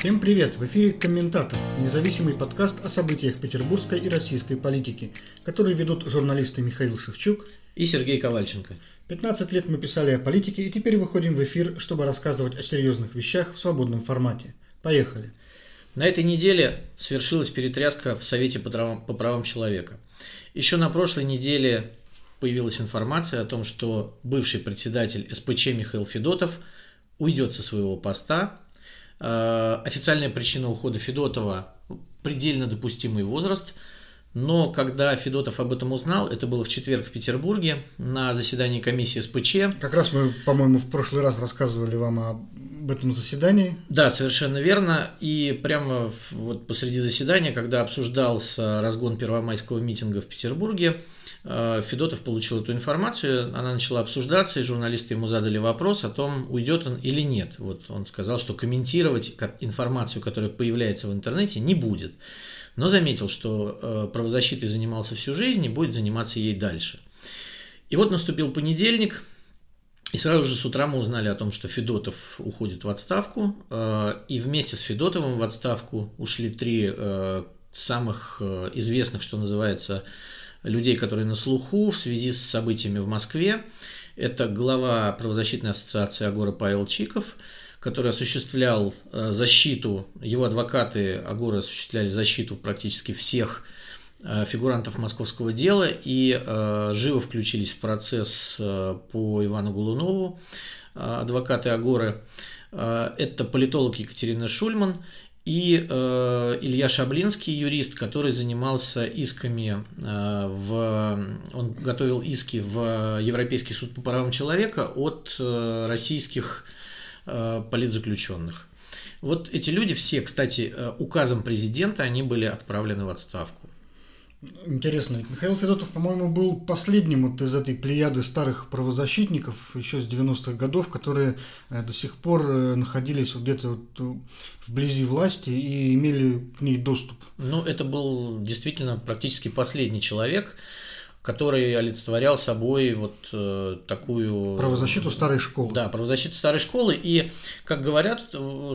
Всем привет! В эфире «Комментатор» – независимый подкаст о событиях петербургской и российской политики, который ведут журналисты Михаил Шевчук и Сергей Ковальченко. 15 лет мы писали о политике и теперь выходим в эфир, чтобы рассказывать о серьезных вещах в свободном формате. Поехали! На этой неделе свершилась перетряска в Совете по правам, по правам человека. Еще на прошлой неделе появилась информация о том, что бывший председатель СПЧ Михаил Федотов уйдет со своего поста официальная причина ухода Федотова – предельно допустимый возраст. Но когда Федотов об этом узнал, это было в четверг в Петербурге на заседании комиссии СПЧ. Как раз мы, по-моему, в прошлый раз рассказывали вам об этом заседании. Да, совершенно верно. И прямо вот посреди заседания, когда обсуждался разгон первомайского митинга в Петербурге, Э, Федотов получил эту информацию, она начала обсуждаться, и журналисты ему задали вопрос о том, уйдет он или нет. Вот он сказал, что комментировать информацию, которая появляется в интернете, не будет. Но заметил, что э, правозащитой занимался всю жизнь и будет заниматься ей дальше. И вот наступил понедельник, и сразу же с утра мы узнали о том, что Федотов уходит в отставку, э, и вместе с Федотовым в отставку ушли три самых известных, что называется, людей, которые на слуху в связи с событиями в Москве. Это глава правозащитной ассоциации Агора Павел Чиков, который осуществлял э, защиту, его адвокаты Агора осуществляли защиту практически всех э, фигурантов московского дела и э, живо включились в процесс по Ивану Голунову, адвокаты Агоры. Это политолог Екатерина Шульман и э, Илья Шаблинский, юрист, который занимался исками, э, в, он готовил иски в Европейский суд по правам человека от э, российских э, политзаключенных. Вот эти люди все, кстати, э, указом президента, они были отправлены в отставку. Интересно. Михаил Федотов, по-моему, был последним вот из этой плеяды старых правозащитников еще с 90-х годов, которые э, до сих пор э, находились вот где-то вот вблизи власти и имели к ней доступ. Ну, это был действительно практически последний человек, который олицетворял собой вот э, такую... Правозащиту старой школы. Да, правозащиту старой школы. И, как говорят, э,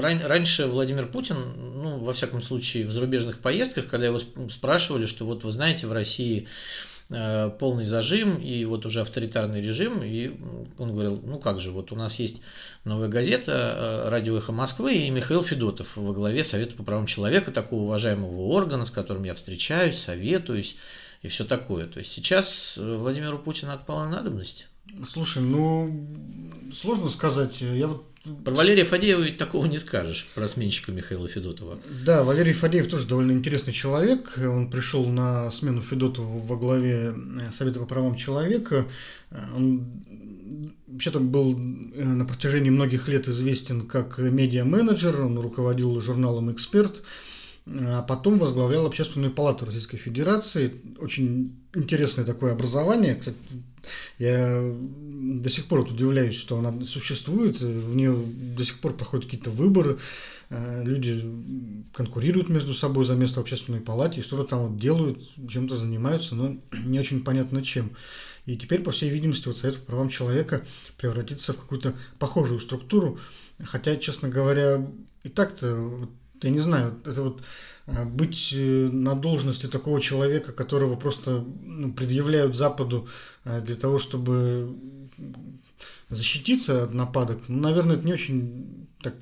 ран, раньше Владимир Путин, ну, во всяком случае, в зарубежных поездках, когда его спрашивали, что вот вы знаете, в России э, полный зажим и вот уже авторитарный режим, и он говорил, ну как же, вот у нас есть новая газета э, «Радио Эхо Москвы» и Михаил Федотов во главе Совета по правам человека, такого уважаемого органа, с которым я встречаюсь, советуюсь, и все такое. То есть сейчас э, Владимиру Путину отпала надобность. Слушай, ну сложно сказать. Я вот про Валерия Фадеева ведь такого не скажешь, про сменщика Михаила Федотова. Да, Валерий Фадеев тоже довольно интересный человек. Он пришел на смену Федотову во главе э, Совета по правам человека. Э, он вообще-то был на протяжении многих лет известен как медиа-менеджер, он руководил журналом «Эксперт», а потом возглавлял Общественную палату Российской Федерации. Очень интересное такое образование. Кстати, я до сих пор вот удивляюсь, что она существует. В нее до сих пор проходят какие-то выборы. Э, люди конкурируют между собой за место в общественной палате, что-то там вот делают, чем-то занимаются, но не очень понятно чем. И теперь, по всей видимости, вот Совет по правам человека превратится в какую-то похожую структуру. Хотя, честно говоря, и так-то вот я не знаю, это вот а, быть э, на должности такого человека, которого просто ну, предъявляют Западу а, для того, чтобы защититься от нападок, ну, наверное, это не очень так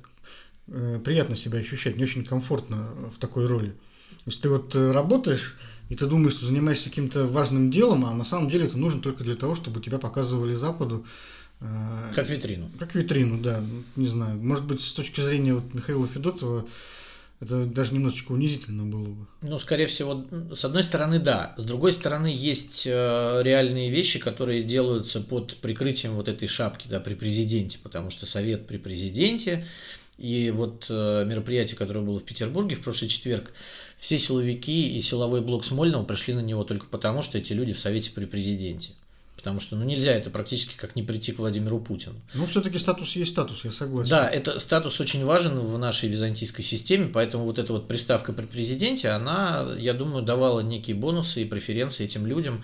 э, приятно себя ощущать, не очень комфортно в такой роли. То есть ты вот э, работаешь, и ты думаешь, что занимаешься каким-то важным делом, а на самом деле это нужно только для того, чтобы тебя показывали Западу. Как витрину. Как витрину, да. Не знаю. Может быть, с точки зрения вот Михаила Федотова, это даже немножечко унизительно было бы. Ну, скорее всего, с одной стороны, да. С другой стороны, есть э, реальные вещи, которые делаются под прикрытием вот этой шапки, да, при президенте, потому что совет при президенте, и вот э, мероприятие, которое было в Петербурге в прошлый четверг, все силовики и силовой блок Смольного пришли на него только потому, что эти люди в совете при президенте. Потому что ну, нельзя это практически как не прийти к Владимиру Путину. Ну, все-таки статус есть статус, я согласен. Да, это статус очень важен в нашей византийской системе, поэтому вот эта вот приставка при президенте, она, я думаю, давала некие бонусы и преференции этим людям.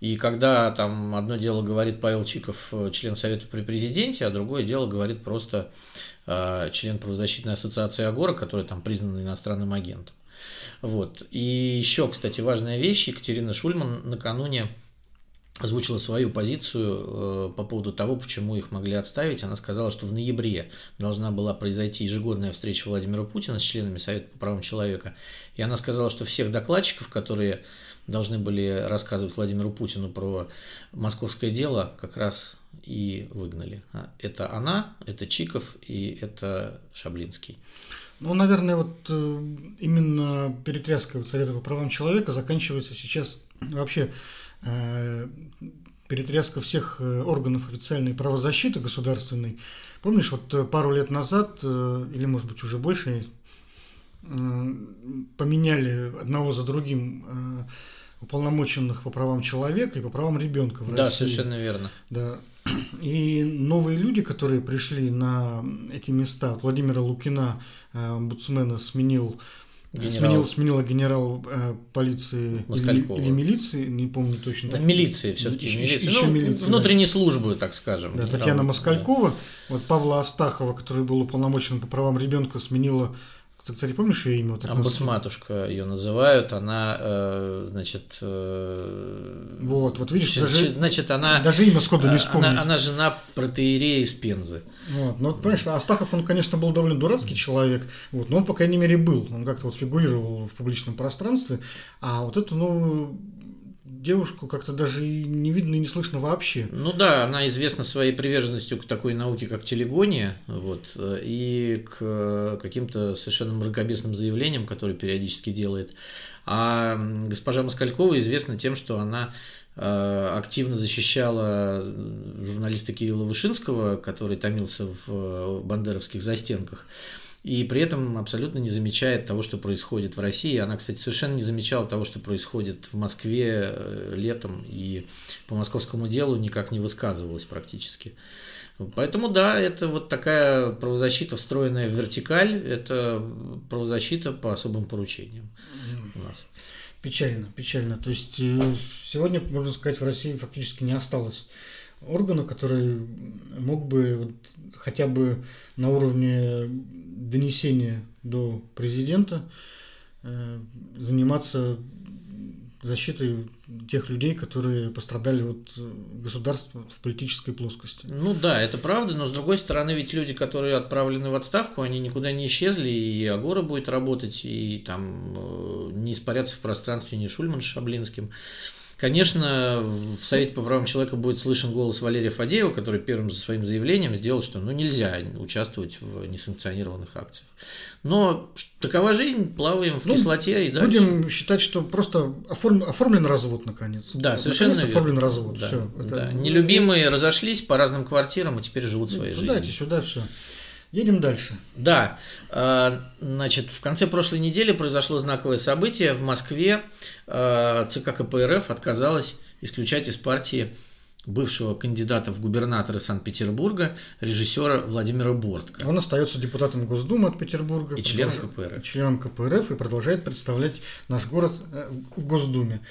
И когда там одно дело говорит Павел Чиков, э, член Совета при президенте, а другое дело говорит просто э, член правозащитной ассоциации Агора, который там признан иностранным агентом. Вот. И еще, кстати, важная вещь. Екатерина Шульман накануне озвучила свою позицию э, по поводу того, почему их могли отставить. Она сказала, что в ноябре должна была произойти ежегодная встреча Владимира Путина с членами Совета по правам человека. И она сказала, что всех докладчиков, которые должны были рассказывать Владимиру Путину про московское дело, как раз и выгнали. А, это она, это Чиков и это Шаблинский. Ну, наверное, вот э, именно перетряска Совета по правам человека заканчивается сейчас вообще перетряска всех э, органов официальной правозащиты государственной. Помнишь, вот э, пару лет назад, или может быть уже больше, поменяли одного за другим уполномоченных по правам человека и по правам ребенка в да, России. Да, совершенно верно. Да. И новые люди, которые пришли на эти места, Владимира Лукина, омбудсмена, сменил Генерал. Сменил, сменила генерал э, полиции или, или милиции, не помню точно. Так. Милиции все-таки. Еще, милиции. Еще ну, милиции, внутренней да. службы, так скажем. Да, Татьяна Москалькова, да. вот Павла Астахова, который был уполномочен по правам ребенка, сменила ты, кстати, помнишь ее имя? Вот Омбудсматушка ее называют, она, э, значит... Э, вот, вот видишь, значит, даже, значит, она, даже имя сходу не вспомнить. Она, она жена протеерея из Пензы. Вот, ну, понимаешь, Астахов, он, конечно, был довольно дурацкий человек, вот, но он, по крайней мере, был, он как-то вот фигурировал в публичном пространстве, а вот эту новую девушку как-то даже и не видно и не слышно вообще. Ну да, она известна своей приверженностью к такой науке, как телегония, вот, и к каким-то совершенно мракобесным заявлениям, которые периодически делает. А госпожа Москалькова известна тем, что она э, активно защищала журналиста Кирилла Вышинского, который томился в бандеровских застенках и при этом абсолютно не замечает того, что происходит в России. Она, кстати, совершенно не замечала того, что происходит в Москве э, летом, и по московскому делу никак не высказывалась практически. Поэтому да, это вот такая правозащита, встроенная в вертикаль, это правозащита по особым поручениям у нас. Печально, печально. То есть э, сегодня, можно сказать, в России фактически не осталось органа, который мог бы вот хотя бы на уровне донесения до президента э, заниматься защитой тех людей, которые пострадали от государства в политической плоскости. Ну да, это правда, но с другой стороны, ведь люди, которые отправлены в отставку, они никуда не исчезли, и Агора будет работать, и там э, не испаряться в пространстве ни Шульман с Шаблинским. Конечно, в Совете по правам человека будет слышен голос Валерия Фадеева, который первым за своим заявлением сделал, что ну, нельзя участвовать в несанкционированных акциях. Но такова жизнь, плаваем в ну, кислоте и дальше. Будем считать, что просто оформ, оформлен развод наконец. Да, совершенно наконец верно. оформлен развод. Да, все. Это... Да. Нелюбимые разошлись по разным квартирам и теперь живут своей ну, жизнью. Дайте сюда все. Едем дальше. Да, а, значит, в конце прошлой недели произошло знаковое событие. В Москве а, ЦК КПРФ отказалась исключать из партии бывшего кандидата в губернаторы Санкт-Петербурга, режиссера Владимира Бортко. Он остается депутатом Госдумы от Петербурга. И членом КПРФ. И членом КПРФ и продолжает представлять наш город э, в Госдуме.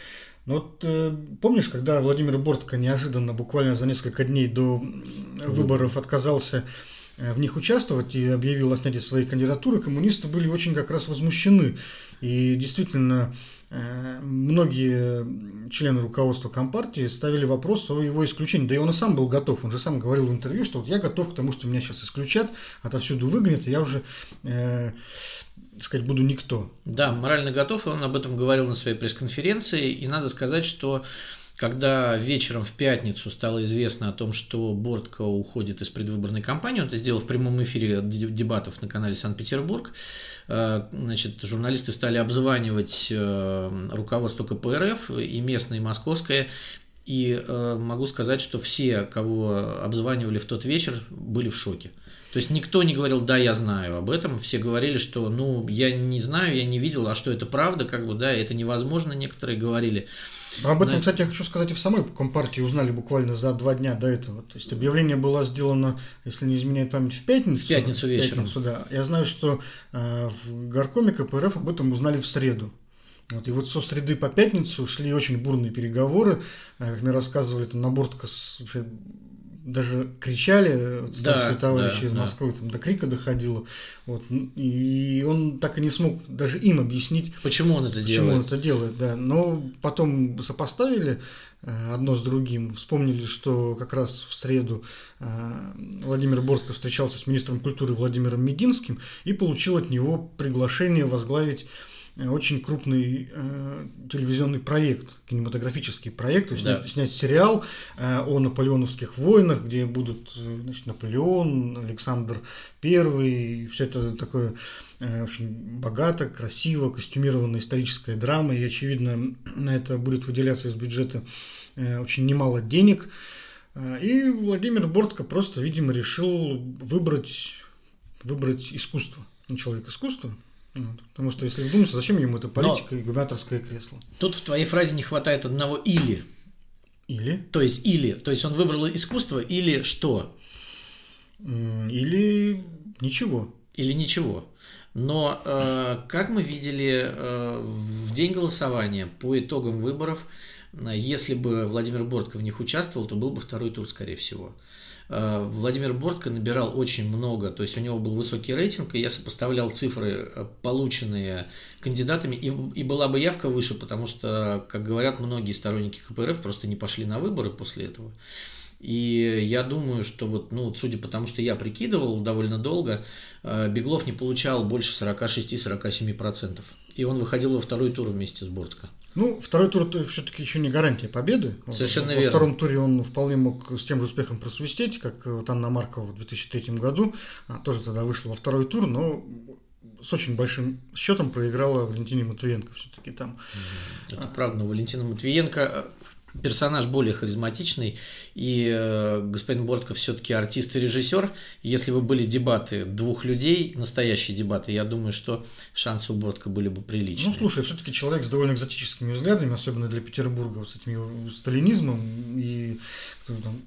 Но вот э, помнишь, когда Владимир Бортко неожиданно, буквально за несколько дней до выборов отказался Э, в них участвовать и объявил о снятии своей кандидатуры, коммунисты были очень как раз возмущены. И действительно, э, многие члены руководства Компартии ставили вопрос о его исключении. Да и он и сам был готов. Он же сам говорил в интервью, что вот я готов к тому, что меня сейчас исключат, отовсюду выгонят, и я уже э, сказать, буду никто. Да, морально готов, и он об этом говорил на своей пресс-конференции. И надо сказать, что когда вечером в пятницу стало известно о том, что Бортко уходит из предвыборной кампании, он это сделал в прямом эфире дебатов на канале Санкт-Петербург, э, значит, журналисты стали обзванивать э, руководство КПРФ и местное, и московское, и э, могу сказать, что все, кого обзванивали в тот вечер, были в шоке. То есть никто не говорил, да, я знаю об этом, все говорили, что, ну, я не знаю, я не видел, а что это правда, как бы, да, это невозможно, некоторые говорили. Об этом, Но... кстати, я хочу сказать, и в самой Компартии узнали буквально за два дня до этого. То есть объявление было сделано, если не изменяет память, в пятницу. В пятницу вечером. В пятницу, да. Я знаю, что э, в горкоме КПРФ об этом узнали в среду. Вот, и вот со среды по пятницу шли очень бурные переговоры. Как мне рассказывали, там Набортка вообще даже кричали старшие да, товарищи да, из Москвы, да. там до крика доходило. Вот, и он так и не смог даже им объяснить, почему он это почему делает. он это делает, да. Но потом сопоставили э, одно с другим, вспомнили, что как раз в среду э, Владимир Бортко встречался с министром культуры Владимиром Мединским и получил от него приглашение возглавить Э, очень крупный э, телевизионный проект, кинематографический проект, то есть да. снять, снять сериал э, о наполеоновских войнах, где будут э, значит, Наполеон, Александр I, все это такое э, очень богато, красиво, костюмированная историческая драма, и, очевидно, на это будет выделяться из бюджета э, очень немало денег. Э, и Владимир Бортко просто, видимо, решил выбрать, выбрать искусство. Человек искусства. Потому что, если вдуматься, зачем ему это политика Но и губернаторское кресло? Тут в твоей фразе не хватает одного «или». Или? То есть «или». То есть он выбрал искусство или что? Или ничего. Или ничего. Но, э, как мы видели э, в день голосования по итогам выборов, э, если бы Владимир Бортко в них участвовал, то был бы второй тур, скорее всего. Э, Владимир Бортко набирал очень много, то есть у него был высокий рейтинг, и я сопоставлял цифры, э, полученные кандидатами, и, и была бы явка выше, потому что, как говорят многие сторонники КПРФ, просто не пошли на выборы после этого. И я думаю, что вот, ну, судя по тому, что я прикидывал довольно долго, э, Беглов не получал больше 46-47%. И он выходил во второй тур вместе с Бортко. Ну, второй тур все-таки еще не гарантия победы. Совершенно во, верно. Во втором туре он вполне мог с тем же успехом просвистеть, как вот Анна Маркова в 2003 году. Она тоже тогда вышла во второй тур, но с очень большим счетом проиграла Валентине Матвиенко все-таки там. Это правда, но Валентина Матвиенко персонаж более харизматичный, и э, господин Бортков все-таки артист и режиссер. Если бы были дебаты двух людей, настоящие дебаты, я думаю, что шансы у Бортка были бы приличные. Ну, слушай, все-таки человек с довольно экзотическими взглядами, особенно для Петербурга, вот с этим сталинизмом и там,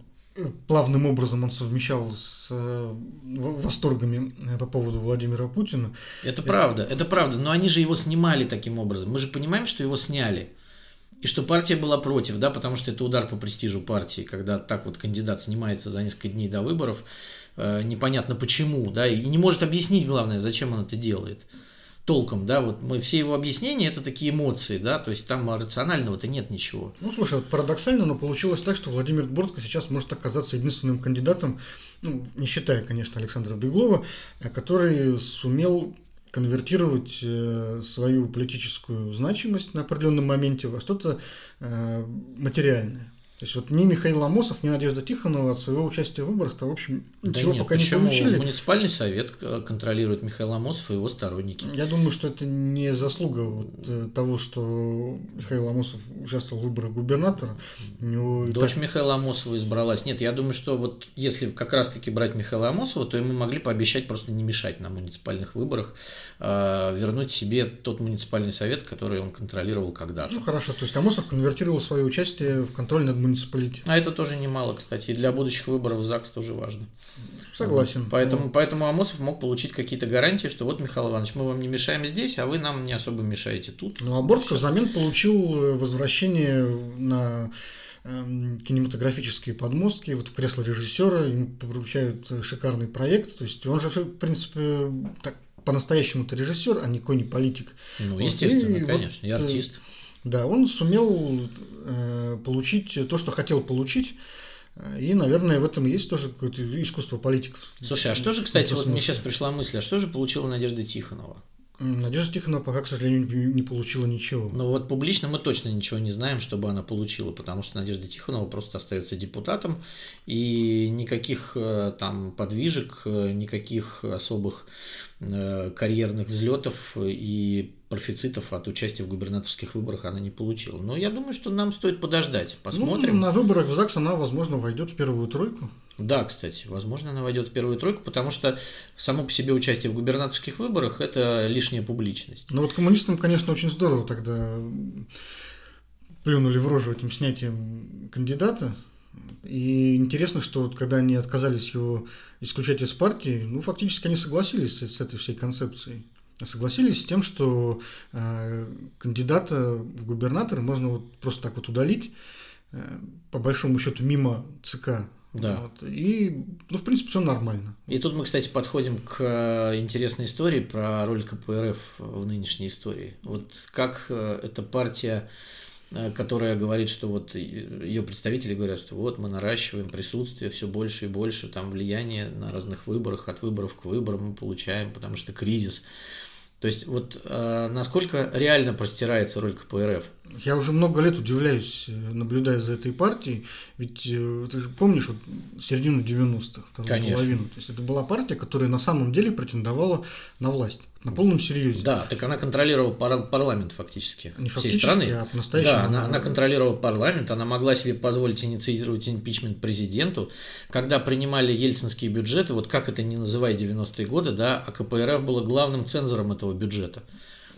плавным образом он совмещал с э, восторгами э, по поводу Владимира Путина. Это правда, это правда, но они же его снимали таким образом. Мы же понимаем, что его сняли. И что партия была против, да, потому что это удар по престижу партии, когда так вот кандидат снимается за несколько дней до выборов, э, непонятно почему, да, и не может объяснить, главное, зачем он это делает толком, да, вот мы все его объяснения это такие эмоции, да, то есть там рационального-то нет ничего. Ну, слушай, вот парадоксально, но получилось так, что Владимир Бортко сейчас может оказаться единственным кандидатом, ну, не считая, конечно, Александра Беглова, э, который сумел конвертировать э, свою политическую значимость на определенном моменте во что-то э, материальное. То есть вот ни Михаил Амосов, ни Надежда Тихонова от своего участия в выборах-то, в общем, ничего да нет, пока не получили. Муниципальный совет э, контролирует Михаил Амосов и его сторонники. Я думаю, что это не заслуга вот э, того, что Михаил Амосов участвовал в выборах губернатора. У него Дочь так... Михаила Амосова избралась. Нет, я думаю, что вот если как раз-таки брать Михаила Амосова, то ему могли пообещать просто не мешать на муниципальных выборах, а вернуть себе тот муниципальный совет, который он контролировал когда-то. Ну хорошо, то есть Амосов конвертировал свое участие в контроль над муниципалитет. А это тоже немало, кстати, и для будущих выборов в ЗАГС тоже важно. Согласен. Поэтому, но... поэтому Амосов мог получить какие-то гарантии, что вот, Михаил Иванович, мы вам не мешаем здесь, а вы нам не особо мешаете тут. Ну, а Бортко взамен получил э, возвращение на эм, кинематографические подмостки, вот в кресло режиссера, ему поручают шикарный проект, то есть он же, в принципе, так по-настоящему-то режиссер, а никакой не политик. Ну, естественно, и конечно, вот, и артист. Да, он сумел э, получить то, что хотел получить. И, наверное, в этом есть тоже какое-то искусство политиков. Слушай, а что же, кстати, вот мне сейчас пришла мысль, а что же получила Надежда Тихонова? Надежда Тихонова пока, к сожалению, не получила ничего. Ну вот публично мы точно ничего не знаем, чтобы она получила, потому что Надежда Тихонова просто остается депутатом, и никаких э, там подвижек, э, никаких особых Э, карьерных взлетов и профицитов от участия в губернаторских выборах она не получила. Но я думаю, что нам стоит подождать, посмотрим. Ну, на выборах в ЗАГС она, возможно, войдет в первую тройку. Да, кстати, возможно, она войдет в первую тройку, потому что само по себе участие в губернаторских выборах – это лишняя публичность. Ну вот коммунистам, конечно, очень здорово тогда плюнули в рожу этим снятием кандидата, и интересно, что вот когда они отказались его исключать из партии, ну, фактически они согласились с, с этой всей концепцией. Согласились с тем, что э, кандидата в губернаторы можно вот просто так вот удалить, э, по большому счету, мимо ЦК. Да. Вот, и, ну, в принципе, все нормально. И тут мы, кстати, подходим к э, интересной истории про роль КПРФ в нынешней истории. Вот как э, эта партия Э, которая говорит, что вот ее представители говорят, что вот мы наращиваем присутствие все больше и больше, там влияние на разных выборах, от выборов к выборам мы получаем, потому что кризис. То есть вот э, насколько реально простирается роль КПРФ? Я уже много лет удивляюсь, э, наблюдая за этой партией, ведь э, ты же помнишь вот, середину 90-х, половину. То есть это была партия, которая на самом деле претендовала на власть. На полном серьезе. Да, так она контролировала пар- парламент фактически Не всей фактически, страны. а по-настоящему. Да, она, она контролировала парламент, она могла себе позволить инициировать импичмент президенту. Когда принимали ельцинские бюджеты, вот как это не называй 90-е годы, да, а КПРФ было главным цензором этого бюджета.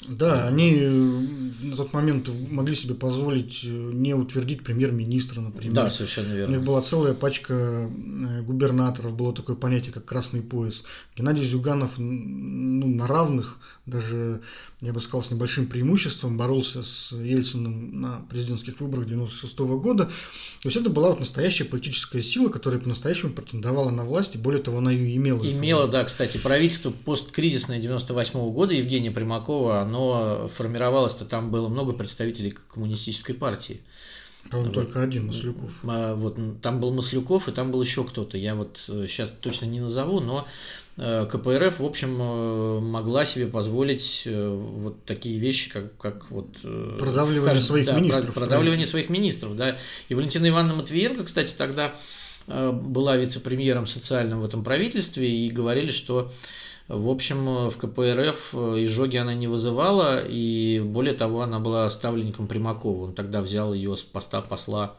Да, они э, на тот момент могли себе позволить э, не утвердить премьер-министра, например. Да, совершенно У верно. них была целая пачка э, губернаторов, было такое понятие, как красный пояс. Геннадий Зюганов ну, на равных, даже, я бы сказал, с небольшим преимуществом боролся с Ельциным на президентских выборах 96 года. То есть это была вот настоящая политическая сила, которая по-настоящему претендовала на власть, и более того, она ее имела. Имело, да, кстати, правительство посткризисное 98 года Евгения Примакова, оно формировалось-то, там было много представителей коммунистической партии. По-моему, Вот. только один Маслюков. А, Вот, там был Маслюков, и там был еще кто-то. Я вот сейчас точно не назову, но э, КПРФ, в общем, э, могла себе позволить э, вот такие вещи, как, как вот... э, Продавливание в своих да, министров Продавливание своих министров, да. И Валентина Ивановна Матвиенко, кстати, тогда э, была вице-премьером социальным в этом правительстве, и говорили, что в общем, э, в КПРФ э, изжоги она не вызывала, и более того, она была ставленником Примакова. Он тогда взял ее с поста посла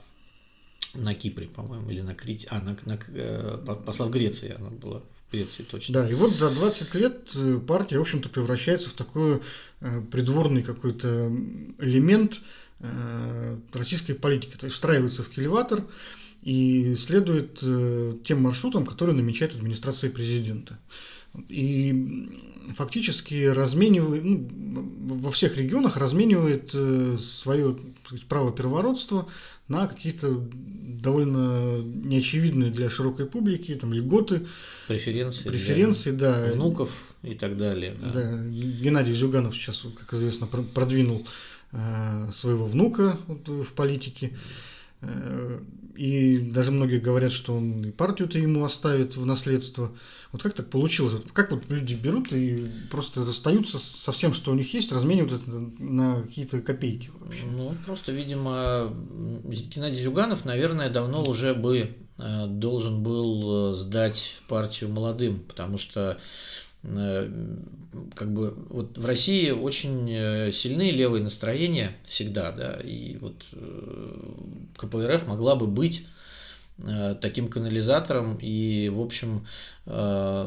на Кипре, по-моему, или на Крите. А, на, на, э, по- посла в Греции она была. В Греции точно. Да, и вот за 20 лет партия, в общем-то, превращается в такой придворный какой-то элемент российской политики. То есть встраивается в кильватор и следует э, тем маршрутам, которые намечает администрация президента. И фактически разменивает, ну, во всех регионах разменивает свое право первородства на какие-то довольно неочевидные для широкой публики там, льготы, Преференции. преференции, да. Внуков и так далее. да. Да, Геннадий Зюганов сейчас, как известно, про- продвинул э, своего внука в политике. Э, И даже многие говорят, что он и партию-то ему оставит в наследство. Вот как так получилось? Вот как вот люди берут и просто расстаются со всем, что у них есть, разменивают это на какие-то копейки вообще? Ну, просто, видимо, Геннадий Зюганов, наверное, давно уже бы э, должен был э, сдать партию молодым, потому что э, как бы вот в России очень э, сильные левые настроения всегда, да, и вот э, КПРФ могла бы быть э, таким канализатором и, в общем, э,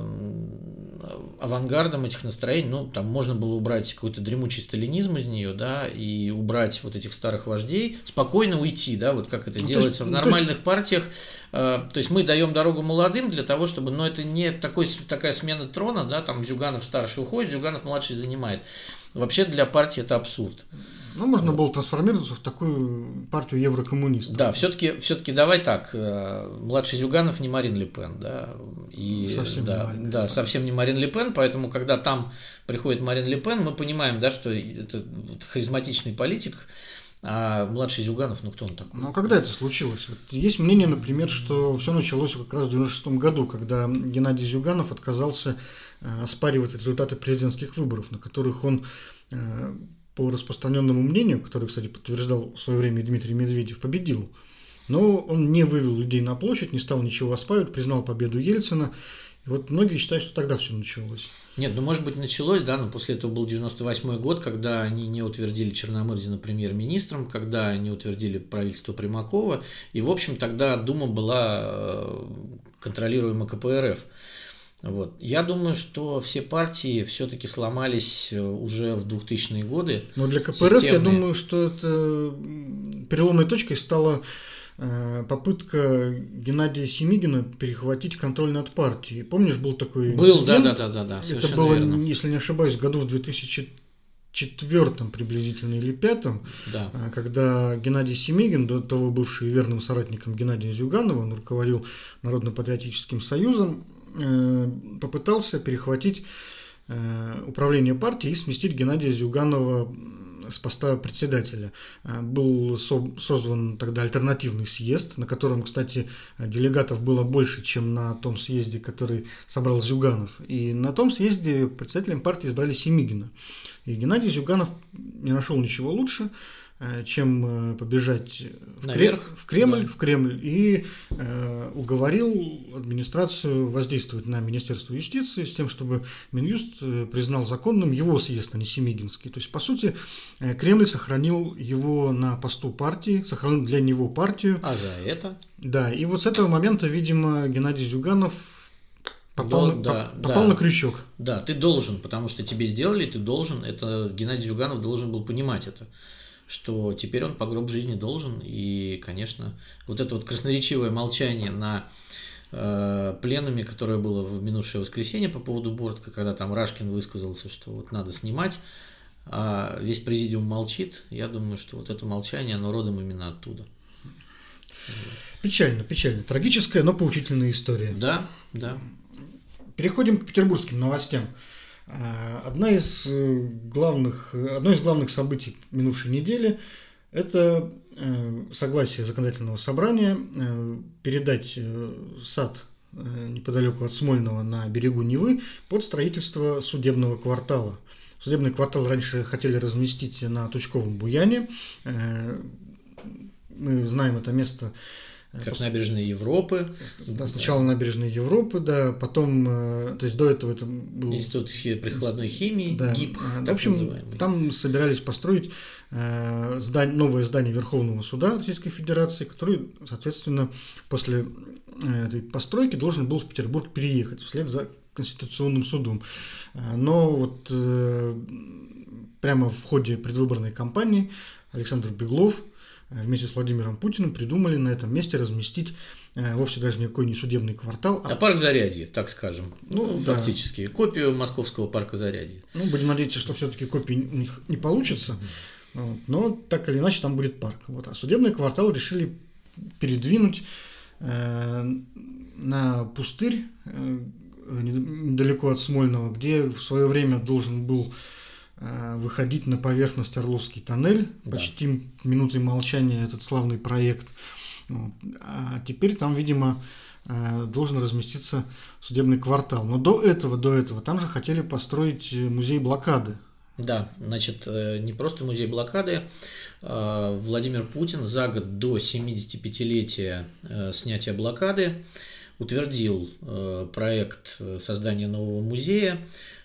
авангардом этих настроений, ну, там можно было убрать какой-то дремучий сталинизм из нее, да, и убрать вот этих старых вождей, спокойно уйти, да, вот как это Ну, делается есть- в ну, нормальных партиях. Э, То есть мы даем дорогу молодым для того, чтобы, но это не такой, такая смена трона, да, там Зюганов старший уходит, Зюганов младший занимает. Вообще для партии это абсурд. Ну, можно было трансформироваться в такую партию еврокоммунистов. Да, все-таки все-таки давай так. э, Младший Зюганов не Марин Ле Пен, да. И, Совсем не да, Марин Ле да, Пен. совсем не Марин Ле Пен, поэтому когда там приходит Марин Ле Пен, мы понимаем, да, что это харизматичный политик, а младший Зюганов, ну кто он такой? Ну, а когда это случилось? Вот есть мнение, например, что все началось как раз в 96 году, когда Геннадий Зюганов отказался э, оспаривать результаты президентских выборов, на которых он, э, по распространенному мнению, которое, кстати, подтверждал в свое время Дмитрий Медведев, победил. Но он не вывел людей на площадь, не стал ничего оспаривать, признал победу Ельцина. И вот многие считают, что тогда все началось. Нет, ну может быть началось, да, но после этого был 98 год, когда они не утвердили Черномырдина премьер-министром, когда они утвердили правительство Примакова, и в общем тогда Дума была э, контролируема КПРФ. Вот. Я думаю, что все партии все-таки сломались э, уже в 2000-е годы. Но для КПРФ, я Системные. думаю, что это переломной точкой стало попытка Геннадия Семигина перехватить контроль над партией. Помнишь, был такой Был, инцидент? да, да, да, да, да. Это было, верно. если не ошибаюсь, году в 2004 приблизительно или пятом, да. Э, когда Геннадий Семигин, до того бывший верным соратником Геннадия Зюганова, он руководил Народно-патриотическим союзом, э, попытался перехватить управление партией и сместить Геннадия Зюганова с поста председателя. Э, был создан тогда альтернативный съезд, на котором, кстати, делегатов было больше, чем на том съезде, который собрал Зюганов. И на том съезде председателем партии избрали Семигина. И Геннадий Зюганов не нашел ничего лучше, чем э, побежать Наверх, в Кремль, да. в Кремль и э, уговорил администрацию воздействовать на Министерство юстиции с тем, чтобы Минюст э, признал законным его съезд, а не Семигинский. То есть, по сути, Кремль сохранил его на посту партии, сохранил для него партию. А за это? Да, и вот с этого момента, видимо, Геннадий Зюганов попал, да, попал да. на крючок. Да, ты должен, потому что тебе сделали, ты должен. Это Геннадий Зюганов должен был понимать это что теперь он по гроб жизни должен. И, конечно, вот это вот красноречивое молчание на э, пленуме, которое было в минувшее воскресенье по поводу Бортка, когда там Рашкин высказался, что вот надо снимать, а весь президиум молчит, я думаю, что вот это молчание, оно родом именно оттуда. Печально, печально. Трагическая, но поучительная история. Да, да. Переходим к петербургским новостям. Э, одна из э, главных, одно из главных событий минувшей недели – это э, согласие законодательного собрания передать сад неподалеку от Смольного на берегу Невы под строительство судебного квартала. Судебный квартал раньше хотели разместить на Тучковом Буяне. Мы знаем это место как набережные Европы. Да, сначала да. набережные Европы, да, потом, э, то есть до этого это был... Институт прикладной химии, да. ГИП, В общем, называемый. там собирались построить э, здание, новое здание Верховного суда Российской Федерации, который, соответственно, после э, этой постройки должен был в Петербург переехать вслед за Конституционным судом. Э, но вот э, прямо в ходе предвыборной кампании Александр Беглов вместе с Владимиром Путиным придумали на этом месте разместить э, вовсе даже никакой не судебный квартал. А, а парк Зарядье, так скажем. Ну, ну фактически. Да. Копию московского парка Зарядье. Ну, будем надеяться, что все-таки копии у них не получится. Вот. Но так или иначе там будет парк. Вот. А судебный квартал решили передвинуть э, на пустырь э, недалеко от Смольного, где в свое время должен был выходить на поверхность Орловский тоннель, да. почти минутой молчания этот славный проект. А теперь там, видимо, э, должен разместиться судебный квартал. Но до этого, до этого, там же хотели построить музей блокады. Да, значит, э, не просто музей блокады. А Владимир Путин за год до 75-летия снятия блокады утвердил проект создания нового музея.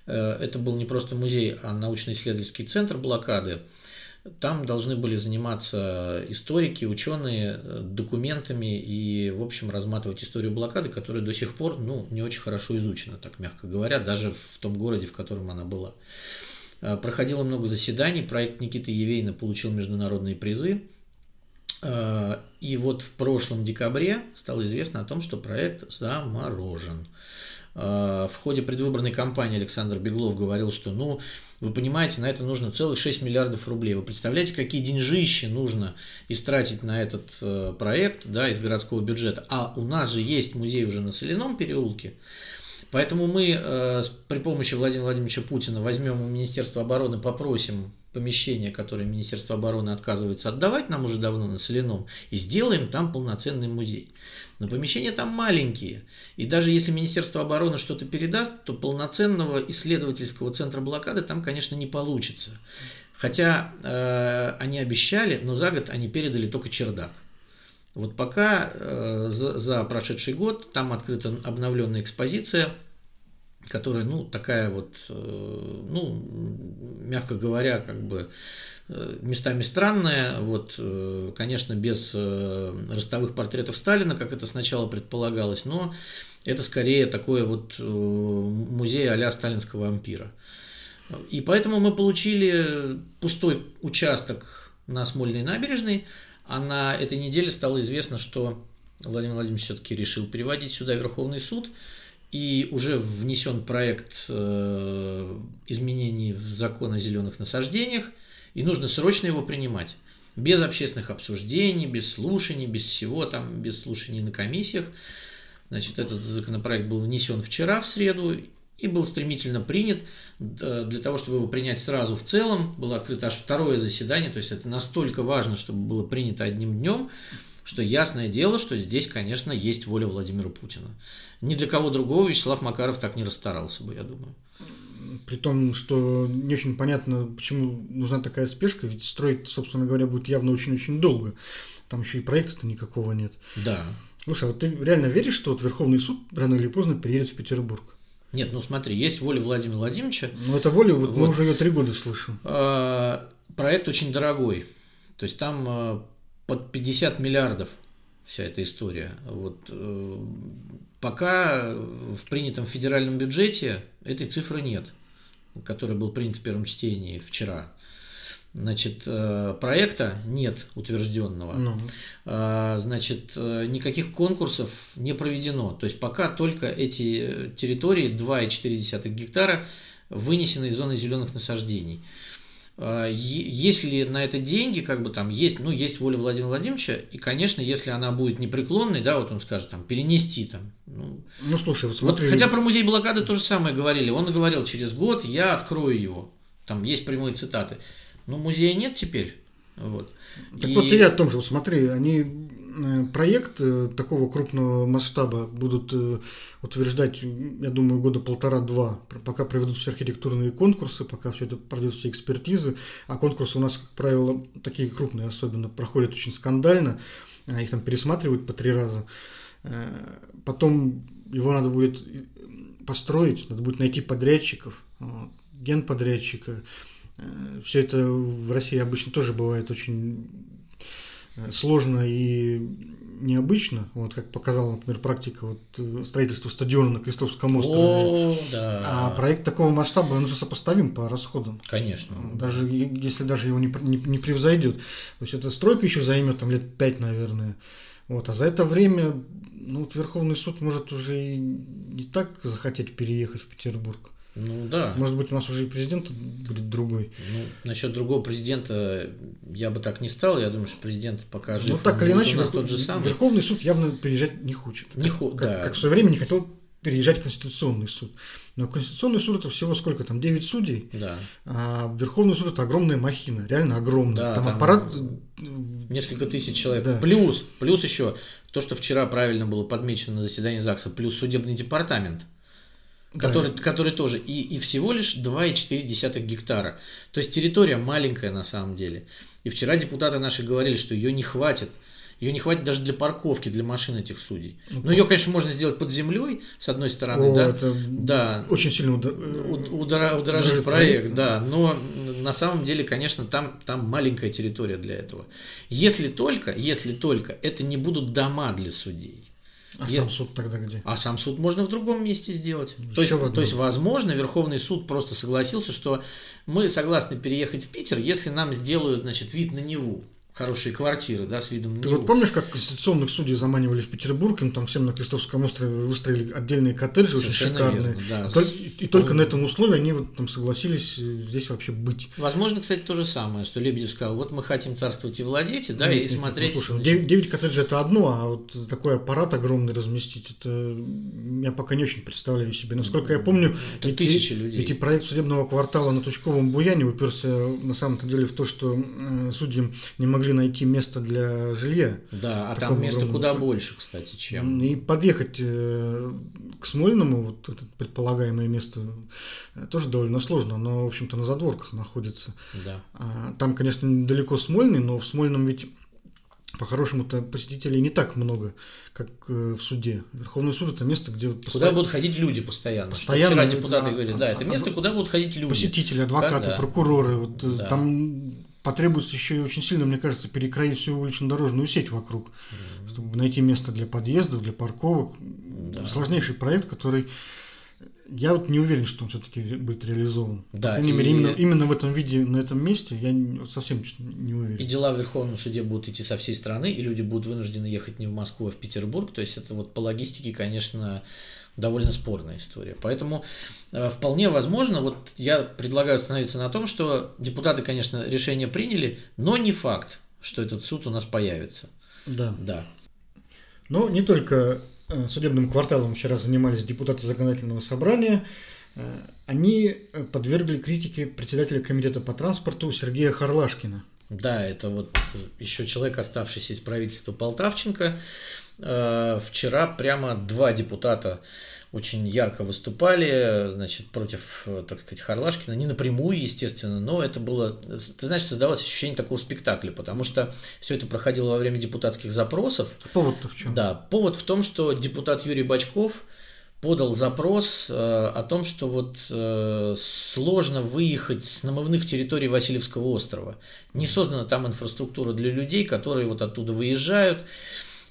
Э, это был не просто музей, а научно-исследовательский центр блокады. Там должны были заниматься историки, ученые э, документами и, в общем, разматывать историю блокады, которая до сих пор ну, не очень хорошо изучена, так мягко говоря, даже в том городе, в котором она была. Э, проходило много заседаний, проект Никиты Евейна получил международные призы. И вот в прошлом декабре стало известно о том, что проект заморожен. Э, в ходе предвыборной кампании Александр Беглов говорил, что, ну, вы понимаете, на это нужно целых 6 миллиардов рублей. Вы представляете, какие деньжищи нужно истратить на этот э, проект да, из городского бюджета. А у нас же есть музей уже на Соляном переулке. Поэтому мы э, при помощи Владимира Владимировича Путина возьмем у Министерства обороны, попросим помещение, которое Министерство обороны отказывается отдавать нам уже давно на Соляном, и сделаем там полноценный музей. Но помещения там маленькие. И даже если Министерство обороны что-то передаст, то полноценного исследовательского центра блокады там, конечно, не получится. Хотя э, они обещали, но за год они передали только чердак. Вот пока э, за, за прошедший год там открыта обновленная экспозиция – которая, ну, такая вот, э, ну, мягко говоря, как бы э, местами странная. Вот, э, конечно, без ростовых портретов Сталина, как это сначала предполагалось, но это скорее такой вот музей а сталинского ампира. И поэтому мы получили пустой участок на Смольной набережной, А на этой неделе стало известно, что Владимир Владимирович все-таки решил переводить сюда Верховный суд, и уже внесен проект э, изменений в закон о зеленых насаждениях, и нужно срочно его принимать. Без общественных обсуждений, без слушаний, без всего там, без слушаний на комиссиях. Значит, этот законопроект был внесен вчера в среду и был стремительно принят. Для того, чтобы его принять сразу в целом, было открыто аж второе заседание, то есть это настолько важно, чтобы было принято одним днем, что ясное дело, что здесь, конечно, есть воля Владимира Путина. Ни для кого другого Вячеслав Макаров так не расстарался бы, я думаю. При том, что не очень понятно, почему нужна такая спешка, ведь строить, собственно говоря, будет явно очень-очень долго. Там еще и проекта-то никакого нет. Да. Слушай, а вот ты реально веришь, что вот Верховный суд рано или поздно переедет в Петербург? Нет, ну смотри, есть воля Владимира Владимировича. Ну, это воля, вот, вот. мы уже ее три года слышим. А, проект очень дорогой. То есть там а, под 50 миллиардов вся эта история. Вот, э, пока в принятом федеральном бюджете этой цифры нет, который был принят в первом чтении вчера. Значит, э, проекта нет утвержденного. Ну. А, значит, э, никаких конкурсов не проведено. То есть пока только эти территории 2,4 гектара вынесены из зоны зеленых насаждений. А, если на это деньги, как бы там есть, ну, есть воля Владимира Владимировича, и, конечно, если она будет непреклонной, да, вот он скажет, там, перенести там. Ну, ну слушай, вот смотри. Вот, хотя про музей блокады то же самое говорили. Он говорил, через год я открою его. Там есть прямые цитаты. Но музея нет теперь. Вот. Так и... вот и я о том же, вот смотри, они проект э, такого крупного масштаба будут э, утверждать, я думаю, года полтора-два, пока проведут все архитектурные конкурсы, пока все это пройдет все экспертизы. А конкурсы у нас, как правило, такие крупные особенно, проходят очень скандально, их там пересматривают по три раза. Потом его надо будет построить, надо будет найти подрядчиков, генподрядчика. Все это в России обычно тоже бывает очень сложно и необычно, вот как показала, например, практика вот, э, строительства стадиона на Крестовском острове. О, да. А проект такого масштаба, он же сопоставим по расходам. Конечно. Даже если даже его не, не, не превзойдет. То есть эта стройка еще займет там лет пять, наверное. Вот, а за это время ну, вот Верховный суд может уже и не так захотеть переехать в Петербург. Ну да. Может быть, у нас уже и президент будет другой. Ну, насчет другого президента я бы так не стал. Я думаю, что президент пока жив. Ну, так или иначе, у нас тот же самый. Верховный суд явно переезжать не хочет. Не хо... как, да. как в свое время не хотел переезжать Конституционный суд. Но Конституционный суд это всего сколько там? 9 судей. Да. А Верховный суд это огромная махина, реально огромная. Да, там, там аппарат. Несколько тысяч человек. Да. Плюс, плюс еще то, что вчера правильно было подмечено на заседании ЗАГСа, плюс судебный департамент который, да. который тоже, и, и всего лишь 2,4 гектара. То есть территория маленькая на самом деле. И вчера депутаты наши говорили, что ее не хватит. Ее не хватит даже для парковки, для машин этих судей. Ну, Но ее, конечно, можно сделать под землей, с одной стороны, О, да. Это да. Очень сильно удор... удорожит проект, проект, да. Но на самом деле, конечно, там, там маленькая территория для этого. Если только, если только это не будут дома для судей. А Я... сам суд тогда где? А сам суд можно в другом месте сделать. то есть, то есть, возможно, Верховный суд просто согласился, что мы согласны переехать в Питер, если нам сделают, значит, вид на Неву хорошие квартиры, да, с видом на Ты вот помнишь, как конституционных судей заманивали в Петербург, им там всем на Крестовском острове выстроили отдельные коттеджи Совершенно очень шикарные. Верно, да. Только, и только на этом условии они вот там согласились э, здесь вообще быть. Возможно, кстати, то же самое, что Лебедев сказал, вот мы хотим царствовать и владеть, да, нет, и нет, смотреть... Ну, слушай, 9, 9 коттеджей это одно, а вот такой аппарат огромный разместить, это я пока не очень представляю себе. Насколько я помню, это эти, тысячи людей. эти проект судебного квартала на Тучковом Буяне уперся на самом-то деле в то, что э, судьи не могли найти место для жилья. Да, а там места огромном. куда больше, кстати, чем. И подъехать э, к Смольному, вот это предполагаемое место, э, тоже довольно сложно. Оно, в общем-то, на задворках находится. Да. А, там, конечно, недалеко Смольный, но в Смольном ведь по-хорошему-то посетителей не так много, как э, в суде. Верховный суд это место, где вот постоянно... куда будут ходить люди постоянно. Постоянно. Вчера депутаты а, говорили, да, это место, куда будут ходить люди. Посетители, адвокаты, как, прокуроры. Вот, да. Там потребуется еще и очень сильно, мне кажется, перекроить всю улично-дорожную сеть вокруг, mm-hmm. чтобы найти место для подъездов, для парковок. Да. Сложнейший проект, который я вот не уверен, что он все-таки будет реализован. Да, По крайней мере, и- именно, именно в этом виде, на этом месте, я совсем не уверен. И дела в Верховном суде будут идти со всей страны, и люди будут вынуждены ехать не в Москву, а в Петербург. То есть это вот по логистике, конечно, довольно спорная история. Поэтому э, вполне возможно, вот я предлагаю остановиться на том, что депутаты, конечно, решение приняли, но не факт, что этот суд у нас появится. Да. Да. Но не только э, судебным кварталом вчера занимались депутаты законодательного собрания, э, они подвергли критике председателя комитета по транспорту Сергея Харлашкина. Да, это вот еще человек, оставшийся из правительства Полтавченко. Э, Вчера прямо два депутата очень ярко выступали, значит, против, э, так сказать, Харлашкина. Не напрямую, естественно, но это было, ты знаешь, создавалось ощущение такого спектакля, потому что все это проходило во время депутатских запросов. Повод-то в чем? Да, повод в том, что депутат Юрий Бачков подал запрос э, о том, что вот э, сложно выехать с намывных территорий Васильевского острова. Не создана там инфраструктура для людей, которые вот оттуда выезжают.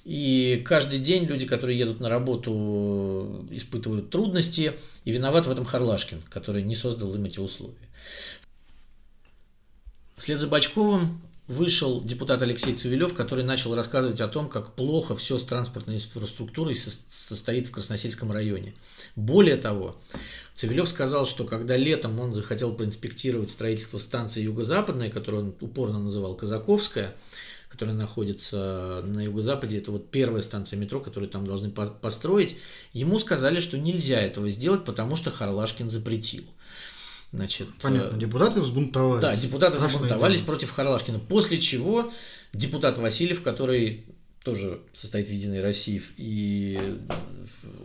И каждый день люди, которые едут на работу, испытывают трудности. И виноват в этом Харлашкин, который не создал им эти условия. Вслед за Бачковым вышел депутат Алексей Цивилев, который начал рассказывать о том, как плохо все с транспортной инфраструктурой со- состоит в Красносельском районе. Более того, Цивилев сказал, что когда летом он захотел проинспектировать строительство станции Юго-Западной, которую он упорно называл Казаковская, которая находится на юго-западе, это вот первая станция метро, которую там должны по- построить, ему сказали, что нельзя этого сделать, потому что Харлашкин запретил. Значит, Понятно, э, депутаты взбунтовались. да, депутаты Страшное взбунтовались дело. против Харлашкина. После чего депутат Васильев, который тоже состоит в Единой России, и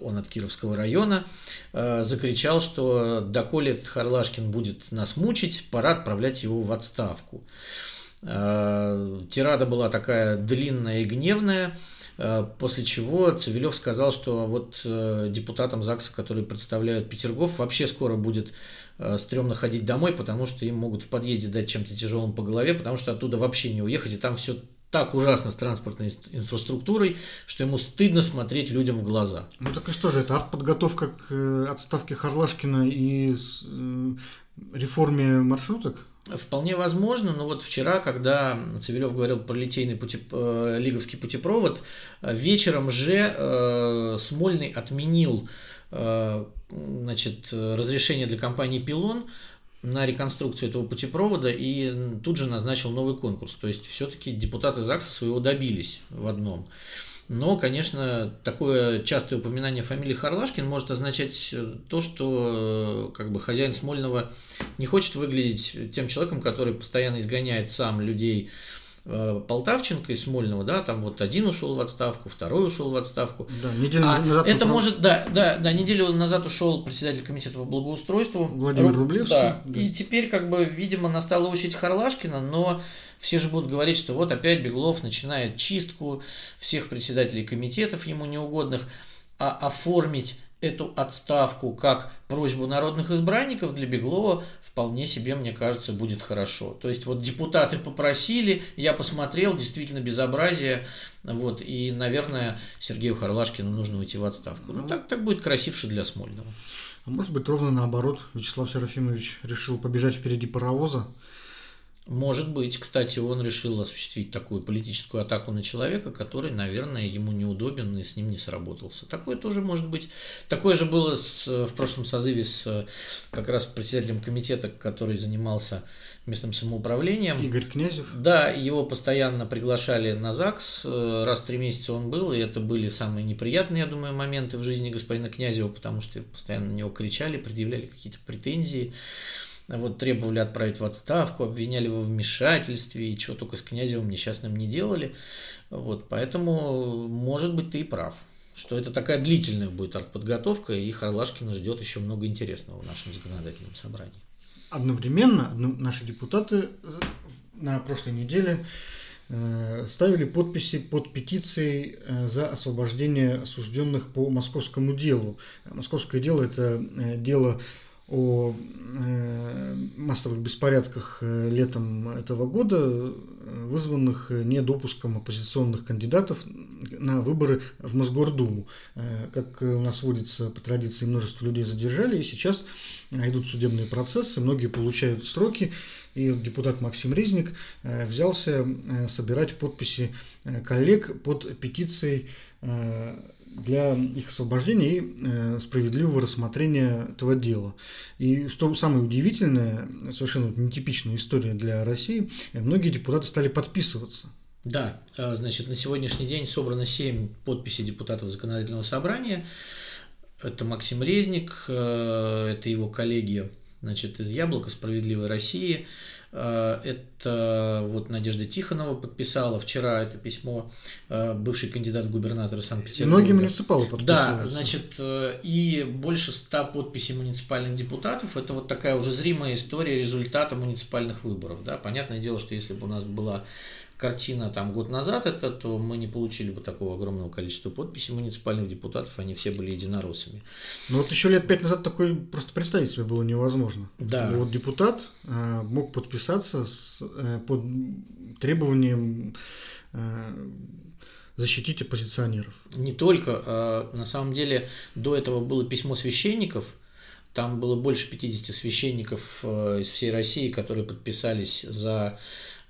он от Кировского района, э, закричал, что доколе этот Харлашкин будет нас мучить, пора отправлять его в отставку. Э, Тирада была такая длинная и гневная, э, после чего Цивилев сказал, что вот э, депутатам ЗАГСа, которые представляют Петергоф, вообще скоро будет стрёмно ходить домой, потому что им могут в подъезде дать чем-то тяжелым по голове, потому что оттуда вообще не уехать, и там все так ужасно с транспортной инфраструктурой, что ему стыдно смотреть людям в глаза. Ну так и что же, это артподготовка к отставке Харлашкина и реформе маршруток? Вполне возможно, но вот вчера, когда Цивилев говорил про литейный пути, э, лиговский путепровод, э, вечером же э, Смольный отменил э, значит, э, разрешение для компании «Пилон» на реконструкцию этого путепровода и тут же назначил новый конкурс. То есть все-таки депутаты ЗАГСа своего добились в одном. Но, конечно, такое частое упоминание фамилии Харлашкин может означать э, то, что э, как бы хозяин Смольного не хочет выглядеть тем человеком, который постоянно изгоняет сам людей э, Полтавченко из Смольного, да, там вот один ушел в отставку, второй ушел в отставку. Да, неделю А назад это мы может, да, да, да, неделю назад ушел председатель комитета по благоустройству Владимир Ру- Рублевский, Да. да. И теперь, как бы, видимо, настала очередь Харлашкина, но все же будут говорить, что вот опять Беглов начинает чистку всех председателей комитетов ему неугодных, а оформить эту отставку как просьбу народных избранников для Беглова вполне себе, мне кажется, будет хорошо. То есть вот депутаты попросили, я посмотрел, действительно безобразие, вот, и, наверное, Сергею Харлашкину нужно уйти в отставку. Ну, Ну. так, так будет красивше для Смольного. А может быть, ровно наоборот, Вячеслав Серафимович решил побежать впереди паровоза. Может быть, кстати, он решил осуществить такую политическую атаку на человека, который, наверное, ему неудобен и с ним не сработался. Такое тоже может быть. Такое же было с, в прошлом созыве с э, как раз председателем комитета, который занимался местным самоуправлением. Игорь Князев. Да, его постоянно приглашали на ЗАГС, э, раз в три месяца он был, и это были самые неприятные, я думаю, моменты в жизни господина Князева, потому что постоянно на него кричали, предъявляли какие-то претензии, вот, требовали отправить в отставку, обвиняли его в вмешательстве, и чего только с Князевым несчастным не делали. Вот, поэтому, может быть, ты и прав, что это такая длительная будет артподготовка, и Харлашкина ждет еще много интересного в нашем законодательном собрании. Одновременно одно- наши депутаты на прошлой неделе э, ставили подписи под петицией э, за освобождение осужденных по московскому делу. Московское дело – это э, дело о массовых беспорядках летом этого года, вызванных недопуском оппозиционных кандидатов на выборы в Мосгордуму. Как у нас водится по традиции, множество людей задержали, и сейчас идут судебные процессы, многие получают сроки, и депутат Максим Резник взялся собирать подписи коллег под петицией для их освобождения и э, справедливого рассмотрения этого дела. И что самое удивительное, совершенно нетипичная история для России, многие депутаты стали подписываться. Да, э, значит, на сегодняшний день собрано 7 подписей депутатов законодательного собрания. Это Максим Резник, э, это его коллеги значит, из Яблока, Справедливой России, Э, это вот Надежда Тихонова подписала вчера это письмо, э, бывший кандидат в губернатора Санкт-Петербурга. Многие муниципалы подписываются. Да, значит, э, и больше ста подписей муниципальных депутатов. Это вот такая уже зримая история результата муниципальных выборов. Да? Понятное дело, что если бы у нас была картина там год назад это, то мы не получили бы такого огромного количества подписей муниципальных депутатов, они все были единороссами. Ну вот еще лет пять назад такой просто представить себе было невозможно. Да. Вот депутат э, мог подписаться с, э, под требованием э, защитить оппозиционеров. Не только. Э, на самом деле до этого было письмо священников, там было больше 50 священников э, из всей России, которые подписались за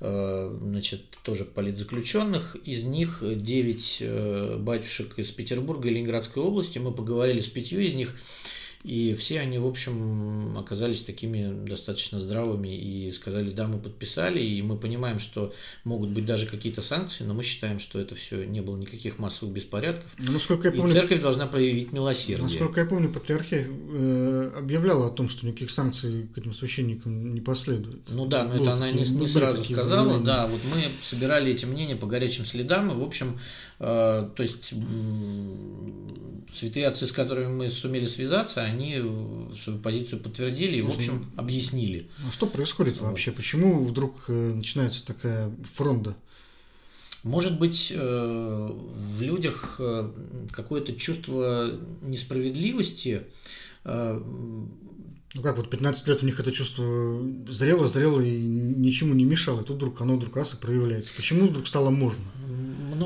значит, тоже политзаключенных. Из них 9 э, батюшек из Петербурга и Ленинградской области. Мы поговорили с пятью из них. И все они, в общем, оказались такими достаточно здравыми и сказали, да, мы подписали, и мы понимаем, что могут быть даже какие-то санкции, но мы считаем, что это все не было никаких массовых беспорядков. Ну, насколько я помню, и церковь должна проявить милосердие. Насколько я помню, патриархия э, объявляла о том, что никаких санкций к этим священникам не последует. Ну да, но было это она не, не сразу сказала. Заявления. Да, вот мы собирали эти мнения по горячим следам, и, в общем, э, то есть святые отцы, с которыми мы сумели связаться, они свою позицию подтвердили и, в общем, объяснили. А что происходит вот. вообще? Почему вдруг э, начинается такая фронта? Может быть, э, в людях э, какое-то чувство несправедливости. Ну как, вот 15 лет у них это чувство зрело, зрело и ничему не мешало, и тут вдруг оно вдруг раз и проявляется. Почему вдруг стало можно?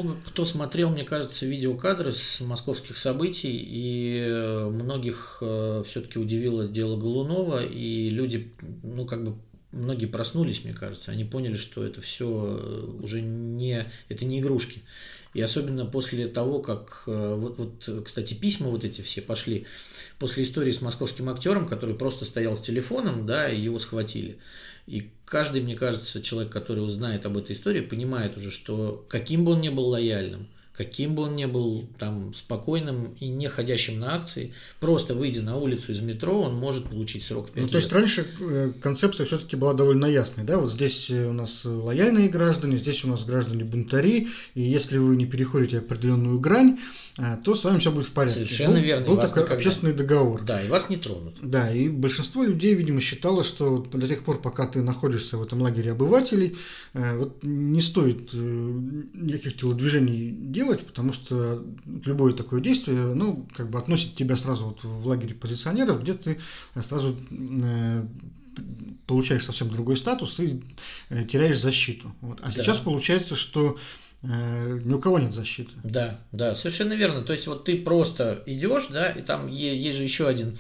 Много кто смотрел, мне кажется, видеокадры с московских событий, и э, многих э, все-таки удивило дело Голунова, и люди, ну, как бы многие проснулись, мне кажется, они поняли, что это все э, уже не, это не игрушки. И особенно после того, как, вот, вот, кстати, письма вот эти все пошли, после истории с московским актером, который просто стоял с телефоном, да, и его схватили. И каждый, мне кажется, человек, который узнает об этой истории, понимает уже, что каким бы он ни был лояльным, каким бы он ни был там спокойным и не ходящим на акции, просто выйдя на улицу из метро, он может получить срок 5 ну, лет. То есть раньше э, концепция все-таки была довольно ясной, да, вот здесь э, у нас лояльные граждане, здесь у нас граждане бунтари, и если вы не переходите определенную грань, э, то с вами все будет в порядке. Совершенно был, верно. Был такой никогда... общественный договор. Да, и вас не тронут. Да, и большинство людей, видимо, считало, что до тех пор, пока ты находишься в этом лагере обывателей, вот не стоит никаких телодвижений делать, потому что любое такое действие, ну, как бы относит тебя сразу вот в лагере позиционеров, где ты сразу э, получаешь совсем другой статус и э, теряешь защиту. Вот. А да. сейчас получается, что э, ни у кого нет защиты. Да, да, совершенно верно. То есть вот ты просто идешь, да, и там есть же еще один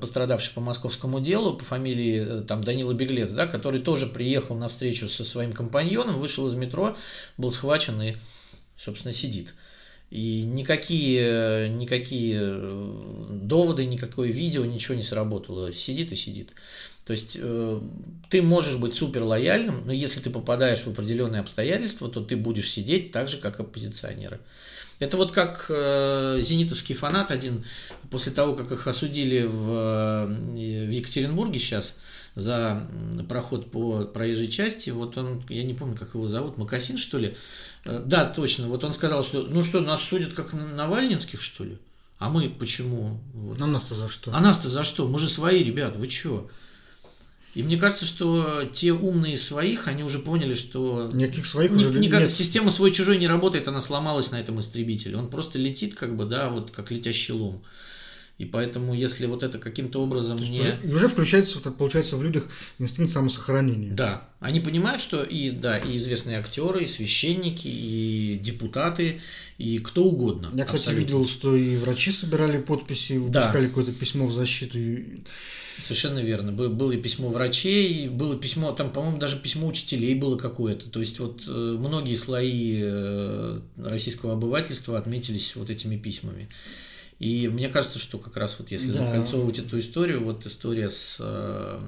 пострадавший по московскому делу по фамилии там Данила Беглец, да, который тоже приехал на встречу со своим компаньоном, вышел из метро, был схвачен и, собственно, сидит. И никакие, никакие э, доводы, никакое видео, ничего не сработало. Сидит и сидит. То есть э, ты можешь быть супер лояльным, но если ты попадаешь в определенные обстоятельства, то ты будешь сидеть так же, как оппозиционеры. Это вот как э, зенитовский фанат один, после того, как их осудили в, в Екатеринбурге сейчас за проход по проезжей части, вот он, я не помню, как его зовут, Макасин, что ли, Э, да, точно. Вот он сказал, что ну что, нас судят как Навальнинских, что ли? А мы почему? Вот. А нас-то за что? А нас-то за что? Мы же свои, ребят, вы чё? И мне кажется, что те умные своих, они уже поняли, что... Никаких своих ни, уже никак, нет. Система свой-чужой не работает, она сломалась на этом истребителе. Он просто летит, как бы, да, вот как летящий лом. И поэтому, если вот это каким-то образом не... Уже, уже включается, получается, в людях инстинкт самосохранения. Да, они понимают, что и, да, и известные актеры, и священники, и депутаты, и кто угодно. Я, кстати, абсолютно. видел, что и врачи собирали подписи, выпускали да. какое-то письмо в защиту. Совершенно верно. Было и письмо врачей, было письмо, там, по-моему, даже письмо учителей было какое-то. То есть вот э, многие слои э, российского обывательства отметились вот этими письмами. И мне кажется, что как раз вот если да. закольцовывать эту историю, вот история с э,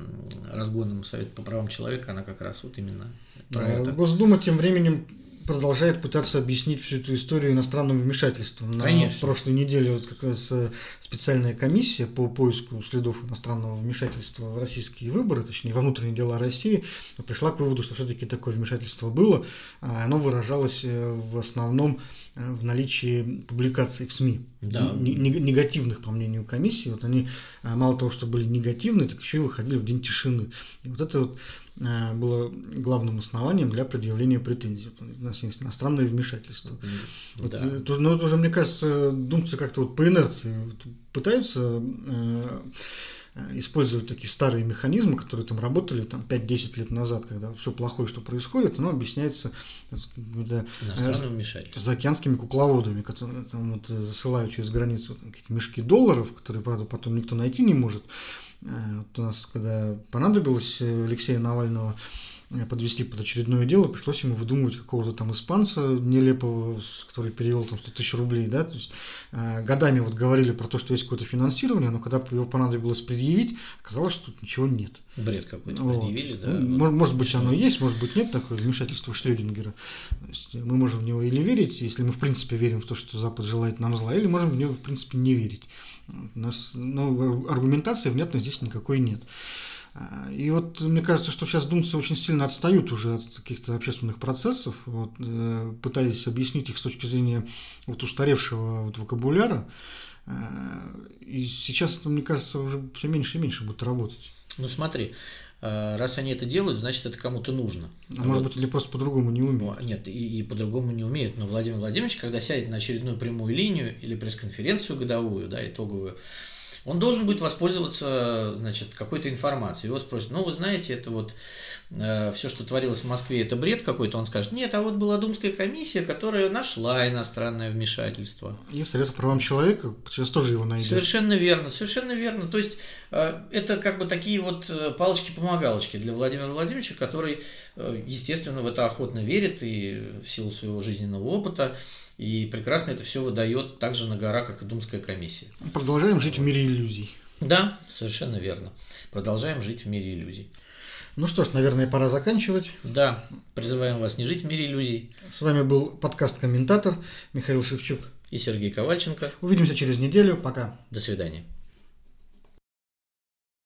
разгоном Совета по правам человека, она как раз вот именно про да, это. Госдума тем временем продолжает пытаться объяснить всю эту историю иностранным вмешательством. На Конечно. прошлой неделе вот как раз э, специальная комиссия по поиску следов иностранного вмешательства в российские выборы, точнее во внутренние дела России, пришла к выводу, что все-таки такое вмешательство было. А оно выражалось э, в основном э, в наличии публикаций в СМИ, да. негативных, по мнению комиссии. Вот они мало того, что были негативные, так еще и выходили в день тишины. И вот это вот было главным основанием для предъявления претензий. У нас есть иностранное вмешательство. Вот, да. это, ну, это уже, мне кажется, думцы как-то вот по инерции пытаются э, использовать такие старые механизмы, которые там работали там 5-10 лет назад, когда все плохое, что происходит, оно объясняется да, с океанскими кукловодами, которые там вот засылают через границу какие-то мешки долларов, которые, правда, потом никто найти не может. Э, вот у нас, когда понадобилось э, Алексея Навального подвести под очередное дело, пришлось ему выдумывать какого-то там испанца нелепого, который перевел там 100 тысяч рублей, да, то есть э, годами вот говорили про то, что есть какое-то финансирование, но когда его понадобилось предъявить, оказалось, что тут ничего нет. Бред какой-то вот. предъявили, да? Ну, вот. Может быть, оно есть, может быть, нет такое вмешательство Шрёдингера. Есть мы можем в него или верить, если мы в принципе верим в то, что Запад желает нам зла, или можем в него в принципе не верить. У нас ну, аргументации внятно здесь никакой нет. А, и вот мне кажется, что сейчас думцы очень сильно отстают уже от каких-то общественных процессов, вот, э, пытаясь объяснить их с точки зрения вот устаревшего вот вокабуляра. А, и сейчас, мне кажется, уже все меньше и меньше будет работать. Ну смотри, раз они это делают, значит это кому-то нужно. А вот. может быть, или просто по-другому не умеют? Нет, и, и по-другому не умеют. Но Владимир Владимирович, когда сядет на очередную прямую линию или пресс-конференцию годовую, да, итоговую, он должен будет воспользоваться значит, какой-то информацией. Его спросят, ну, вы знаете, это вот э, все, что творилось в Москве, это бред какой-то. Он скажет, нет, а вот была Думская комиссия, которая нашла иностранное вмешательство. И Совет по правам человека сейчас тоже его найдет. Совершенно верно, совершенно верно. То есть, э, это как бы такие вот э, палочки-помогалочки для Владимира Владимировича, который, э, естественно, в это охотно верит и в силу своего жизненного опыта. И прекрасно это все выдает так же на гора, как и Думская комиссия. Продолжаем жить в мире иллюзий. Да, совершенно верно. Продолжаем жить в мире иллюзий. Ну что ж, наверное, пора заканчивать. Да, призываем вас не жить в мире иллюзий. С вами был подкаст-комментатор Михаил Шевчук и Сергей Ковальченко. Увидимся через неделю. Пока. До свидания.